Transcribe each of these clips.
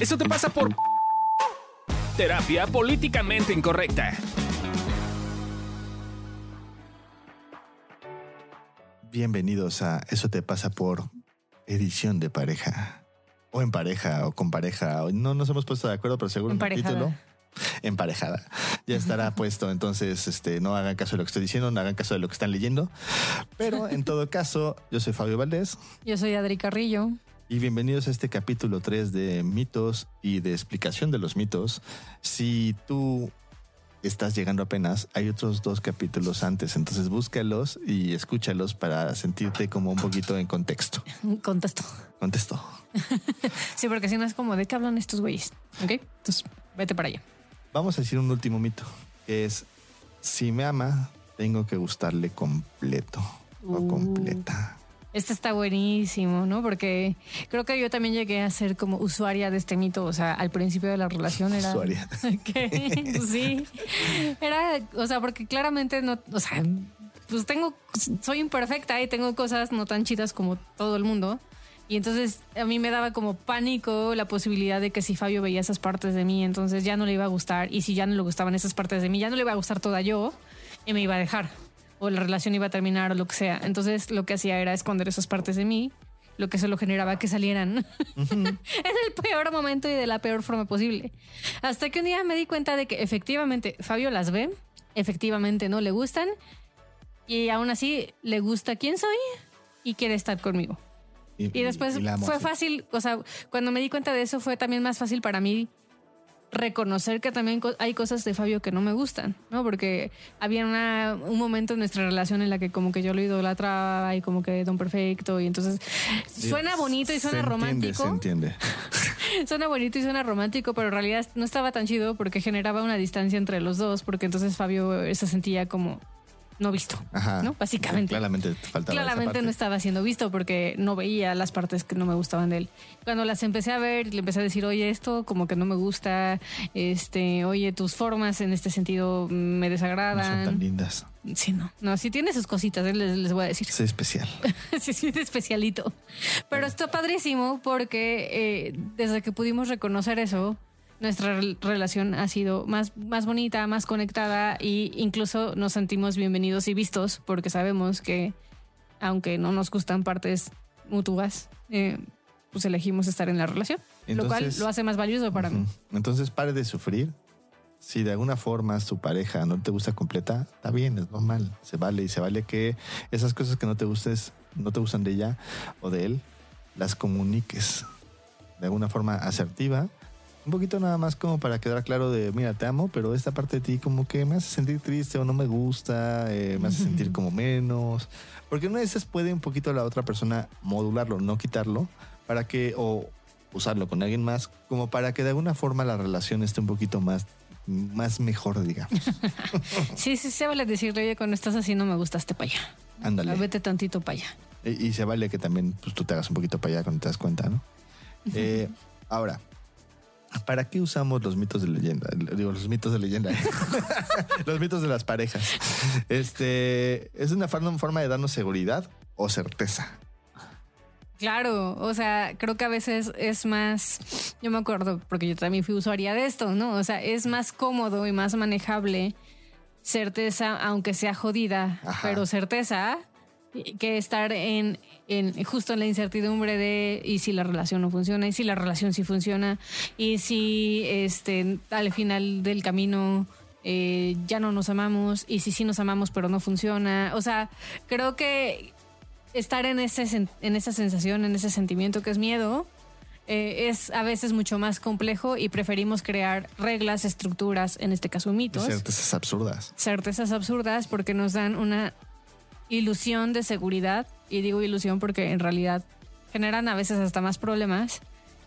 Eso te pasa por terapia políticamente incorrecta. Bienvenidos a Eso te pasa por edición de pareja. O en pareja, o con pareja. o- No nos hemos puesto de acuerdo, pero seguro en el título. Emparejada. Ya estará puesto. Entonces, este, no hagan caso de lo que estoy diciendo, no hagan caso de lo que están leyendo. Pero en todo caso, yo soy Fabio Valdés Yo soy Adri Carrillo. Y bienvenidos a este capítulo 3 de mitos y de explicación de los mitos. Si tú estás llegando apenas, hay otros dos capítulos antes, entonces búscalos y escúchalos para sentirte como un poquito en contexto. Contesto. Contexto. Sí, porque si no es como de qué hablan estos güeyes. Ok, entonces vete para allá. Vamos a decir un último mito, que es, si me ama, tengo que gustarle completo o Uh. completa. Este está buenísimo, ¿no? Porque creo que yo también llegué a ser como usuaria de este mito. O sea, al principio de la relación era. Usuaria. Ok, sí. Era, o sea, porque claramente no, o sea, pues tengo, soy imperfecta y tengo cosas no tan chidas como todo el mundo. Y entonces a mí me daba como pánico la posibilidad de que si Fabio veía esas partes de mí, entonces ya no le iba a gustar. Y si ya no le gustaban esas partes de mí, ya no le iba a gustar toda yo y me iba a dejar. O la relación iba a terminar o lo que sea. Entonces lo que hacía era esconder esas partes de mí, lo que solo generaba que salieran en el peor momento y de la peor forma posible. Hasta que un día me di cuenta de que efectivamente Fabio las ve, efectivamente no le gustan y aún así le gusta quién soy y quiere estar conmigo. Y después la amo fue fácil, o sea, cuando me di cuenta de eso fue también más fácil para mí reconocer que también hay cosas de Fabio que no me gustan, ¿no? Porque había una- un momento en nuestra relación en la que como que yo lo idolatraba y como que don perfecto y entonces suena bonito y suena Se entiende, romántico. se entiende. Suena bonito y suena romántico, pero en realidad no estaba tan chido porque generaba una distancia entre los dos, porque entonces Fabio se sentía como no visto, Ajá. ¿no? Básicamente. Claramente te faltaba esa Claramente parte. no estaba siendo visto porque no veía las partes que no me gustaban de él. Cuando las empecé a ver, le empecé a decir, oye, esto como que no me gusta, este, oye, tus formas en este sentido me No son tan desagradan. lindas. Sí, no, no, sí tiene sus cositas, eh, les, les voy a decir. Soy especial. sí, sí, de especialito. Pero está padrísimo porque eh, desde que pudimos reconocer eso, nuestra rel- relación ha sido más, más bonita, más conectada e incluso nos sentimos bienvenidos y vistos porque sabemos que aunque no nos gustan partes mutuas, eh, pues elegimos estar en la relación, lo cual Entonces- lo hace más valioso para mí. Entonces pare de sufrir. Si de alguna forma su pareja no te gusta completa, está bien, es normal, se vale y se vale que esas cosas que no te gustes, no te gustan de ella o de él, las comuniques de alguna forma asertiva. Un poquito nada más como para quedar claro de, mira, te amo, pero esta parte de ti como que me hace sentir triste o no me gusta, eh, me hace sentir como menos. Porque una de esas puede un poquito la otra persona modularlo, no quitarlo, para que, o usarlo con alguien más, como para que de alguna forma la relación esté un poquito más, más mejor, digamos. Sí, sí, se vale decirle, oye, cuando estás así no me gustaste para allá. Ándale. Vete tantito para allá. Y, y se vale que también pues, tú te hagas un poquito para allá cuando te das cuenta, ¿no? Eh, ahora, ¿para qué usamos los mitos de leyenda? Digo, los mitos de leyenda. los mitos de las parejas. Este es una forma de darnos seguridad o certeza. Claro, o sea, creo que a veces es más, yo me acuerdo, porque yo también fui usuaria de esto, ¿no? O sea, es más cómodo y más manejable certeza, aunque sea jodida, Ajá. pero certeza, que estar en, en justo en la incertidumbre de y si la relación no funciona, y si la relación sí funciona, y si este al final del camino eh, ya no nos amamos, y si sí nos amamos pero no funciona. O sea, creo que estar en, ese, en esa sensación, en ese sentimiento que es miedo, eh, es a veces mucho más complejo y preferimos crear reglas, estructuras, en este caso mitos, Certezas absurdas. certezas absurdas porque nos dan una ilusión de seguridad y digo ilusión porque en realidad generan a veces hasta más problemas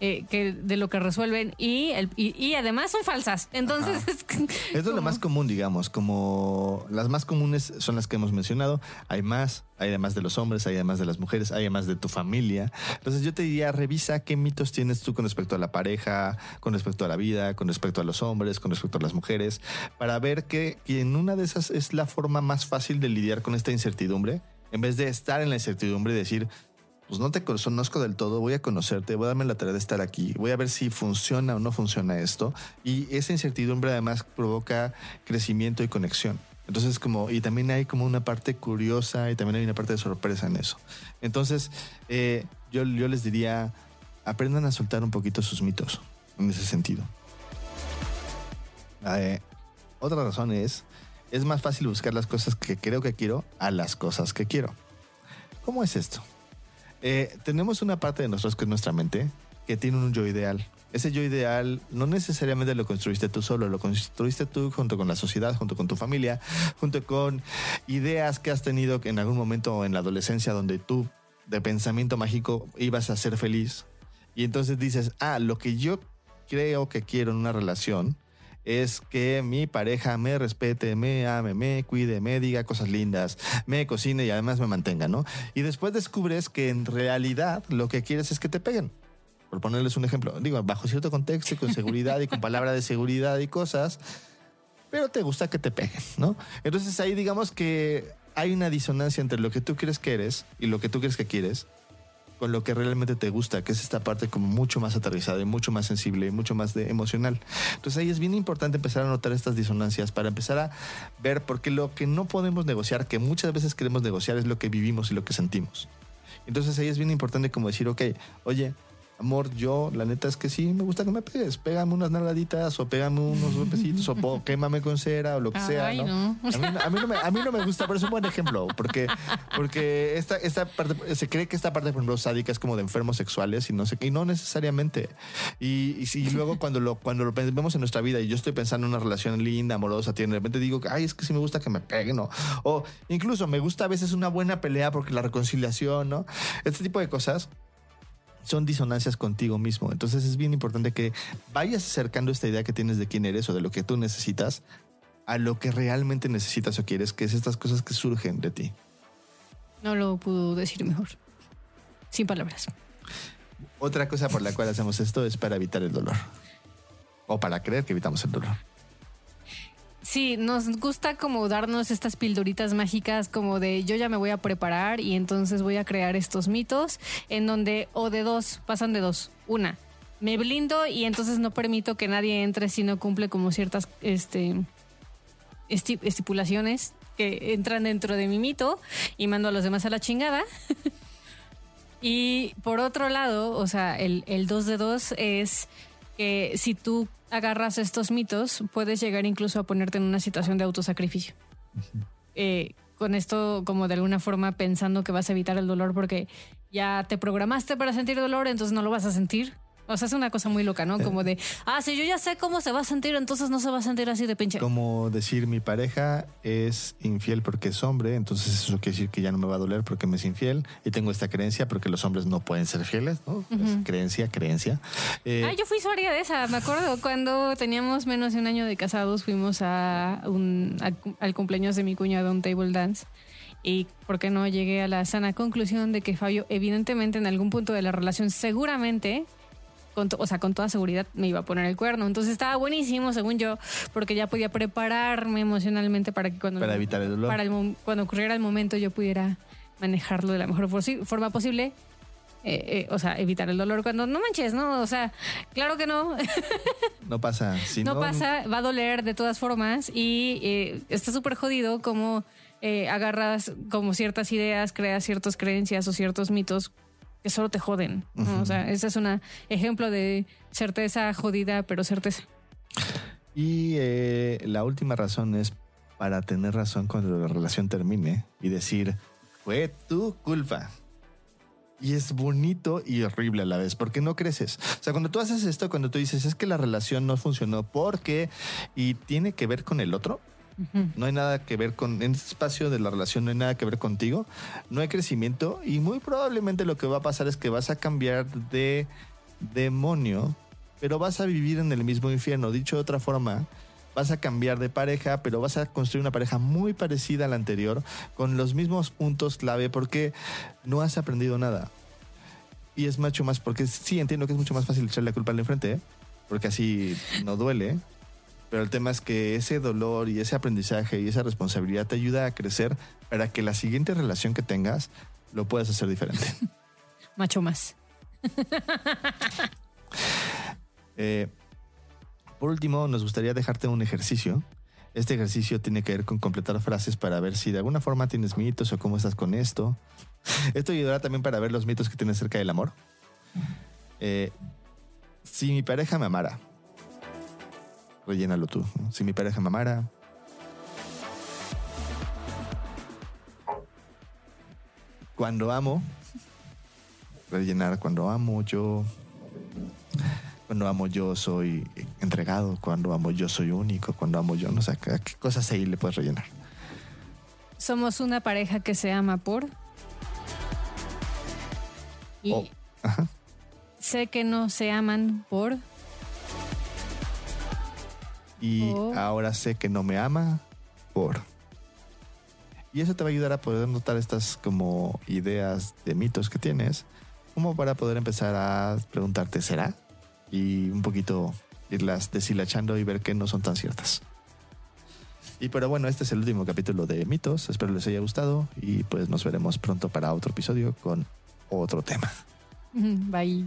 eh, que de lo que resuelven y, el, y, y además son falsas. Entonces es, que- Es de lo más común, digamos, como las más comunes son las que hemos mencionado. Hay más, hay además de los hombres, hay además de las mujeres, hay además de tu familia. Entonces yo te diría, revisa qué mitos tienes tú con respecto a la pareja, con respecto a la vida, con respecto a los hombres, con respecto a las mujeres, para ver que, que en una de esas es la forma más fácil de lidiar con esta incertidumbre, en vez de estar en la incertidumbre y decir, pues no te conozco del todo, voy a conocerte, voy a darme la tarea de estar aquí, voy a ver si funciona o no funciona esto. Y esa incertidumbre además provoca crecimiento y conexión. Entonces, como, y también hay como una parte curiosa y también hay una parte de sorpresa en eso. Entonces, eh, yo, yo les diría, aprendan a soltar un poquito sus mitos en ese sentido. Eh, otra razón es, es más fácil buscar las cosas que creo que quiero a las cosas que quiero. ¿Cómo es esto? Eh, tenemos una parte de nosotros que es nuestra mente que tiene un yo ideal. Ese yo ideal no necesariamente lo construiste tú solo, lo construiste tú junto con la sociedad, junto con tu familia, junto con ideas que has tenido en algún momento en la adolescencia donde tú, de pensamiento mágico, ibas a ser feliz. Y entonces dices, ah, lo que yo creo que quiero en una relación es que mi pareja me respete, me ame, me cuide, me diga cosas lindas, me cocine y además me mantenga, ¿no? Y después descubres que en realidad lo que quieres es que te peguen. Por ponerles un ejemplo, digo, bajo cierto contexto y con seguridad y con palabra de seguridad y cosas, pero te gusta que te peguen, ¿no? Entonces ahí digamos que hay una disonancia entre lo que tú crees que eres y lo que tú crees que quieres con lo que realmente te gusta, que es esta parte como mucho más aterrizada y mucho más sensible y mucho más de emocional. Entonces ahí es bien importante empezar a notar estas disonancias para empezar a ver, porque lo que no podemos negociar, que muchas veces queremos negociar, es lo que vivimos y lo que sentimos. Entonces ahí es bien importante como decir, ok, oye, amor, yo, la neta es que sí, me gusta que me pegues. Pégame unas nalgaditas o pégame unos golpecitos o quémame con cera o lo que sea. ¿no? A, mí, no me, gusta, pero es un buen ejemplo porque, porque esta, esta parte, se cree que esta parte, por ejemplo, sádica es como de enfermos sexuales y no sé y no necesariamente. Y, y, luego cuando lo, cuando lo vemos en nuestra vida y yo estoy pensando en una relación linda, amorosa, de repente digo, ay, es que sí me gusta que me peguen, ¿no? O incluso me gusta a veces una buena pelea porque la reconciliación, ¿no? Este tipo de cosas son disonancias contigo mismo. Entonces es bien importante que vayas acercando esta idea que tienes de quién eres o de lo que tú necesitas a lo que realmente necesitas o quieres, que es estas cosas que surgen de ti. No lo puedo decir mejor. Sin palabras. Otra cosa por la cual hacemos esto es para evitar el dolor. O para creer que evitamos el dolor. Sí, nos gusta como darnos estas pildoritas mágicas como de yo ya me voy a preparar y entonces voy a crear estos mitos en donde o de dos, pasan de dos. Una, me blindo y entonces no permito que nadie entre si no cumple como ciertas este, estipulaciones que entran dentro de mi mito y mando a los demás a la chingada. y por otro lado, o sea, el, el dos de dos es que si tú agarras estos mitos, puedes llegar incluso a ponerte en una situación de autosacrificio. Eh, con esto como de alguna forma pensando que vas a evitar el dolor porque ya te programaste para sentir dolor, entonces no lo vas a sentir o sea, es una cosa muy loca, ¿no? Como de, ah, si yo ya sé cómo se va a sentir, entonces no se va a sentir así de pinche. Como decir, mi pareja es infiel porque es hombre, entonces eso quiere decir que ya no me va a doler porque me es infiel. Y tengo esta creencia porque los hombres no pueden ser fieles, ¿no? creencia, creencia. Eh, ah, yo fui usuaria de esa, me acuerdo. Cuando teníamos menos de un año de casados, fuimos a un, al cumpleaños de mi cuñado, un table dance y por qué no llegué a la sana conclusión de que Fabio evidentemente en algún punto de la relación seguramente o sea, con toda seguridad me iba a poner el cuerno. Entonces estaba buenísimo, según yo, porque ya podía prepararme emocionalmente para que cuando... Para evitar el dolor. Para cuando ocurriera el momento yo pudiera manejarlo de la mejor forma posible. Eh, eh, o sea, evitar el dolor cuando no manches, ¿no? O sea, claro que no. No pasa. no, pasa, va a doler de todas formas y eh, está súper jodido como agarras como ciertas ideas, creas ciertas creencias o ciertos mitos que solo te joden. O sea, ese es un ejemplo de certeza jodida, pero certeza. Y eh, la última razón es para tener razón cuando la relación termine y decir, fue tu culpa. Y es bonito y horrible a la vez, porque no creces. O sea, cuando tú haces esto, cuando tú dices, es que la relación no funcionó porque y tiene que ver con el otro, no hay nada que ver con, en este espacio de la relación no hay nada que ver contigo, no hay crecimiento y muy probablemente lo que va a pasar es que vas a cambiar de demonio, pero vas a vivir en el mismo infierno. Dicho de otra forma, vas a cambiar de pareja, pero vas a construir una pareja muy parecida a la anterior, con los mismos puntos clave, porque no has aprendido nada. Y es mucho más, porque sí entiendo que es mucho más fácil echarle la culpa al enfrente, ¿eh? porque así no duele. Pero el tema es que ese dolor y ese aprendizaje y esa responsabilidad te ayuda a crecer para que la siguiente relación que tengas lo puedas hacer diferente. macho más. Eh, por último, nos gustaría dejarte un ejercicio. Este ejercicio tiene que ver con completar frases para ver si de alguna forma tienes mitos o cómo estás con esto. Esto ayudará también para ver los mitos que tienes acerca del amor. Eh, si mi pareja me amara, rellénalo tú. ¿no? Si mi pareja me amara, cuando amo, rellenar cuando amo yo, cuando amo yo soy entregado, cuando amo yo soy único, cuando amo yo, no sé, ¿qué qué cosas ahí le puedes rellenar? Somos una pareja que se ama por. Y Oh, ajá. sé que no se aman por. Y Oh. ahora sé que no me ama por. Y eso te va a ayudar a poder notar estas como ideas de mitos que tienes, como para poder empezar a preguntarte, ¿será? Y un poquito irlas deshilachando y ver que no son tan ciertas. Y pero bueno, este es el último capítulo de mitos. Espero les haya gustado y pues nos veremos pronto para otro episodio con otro tema. Bye.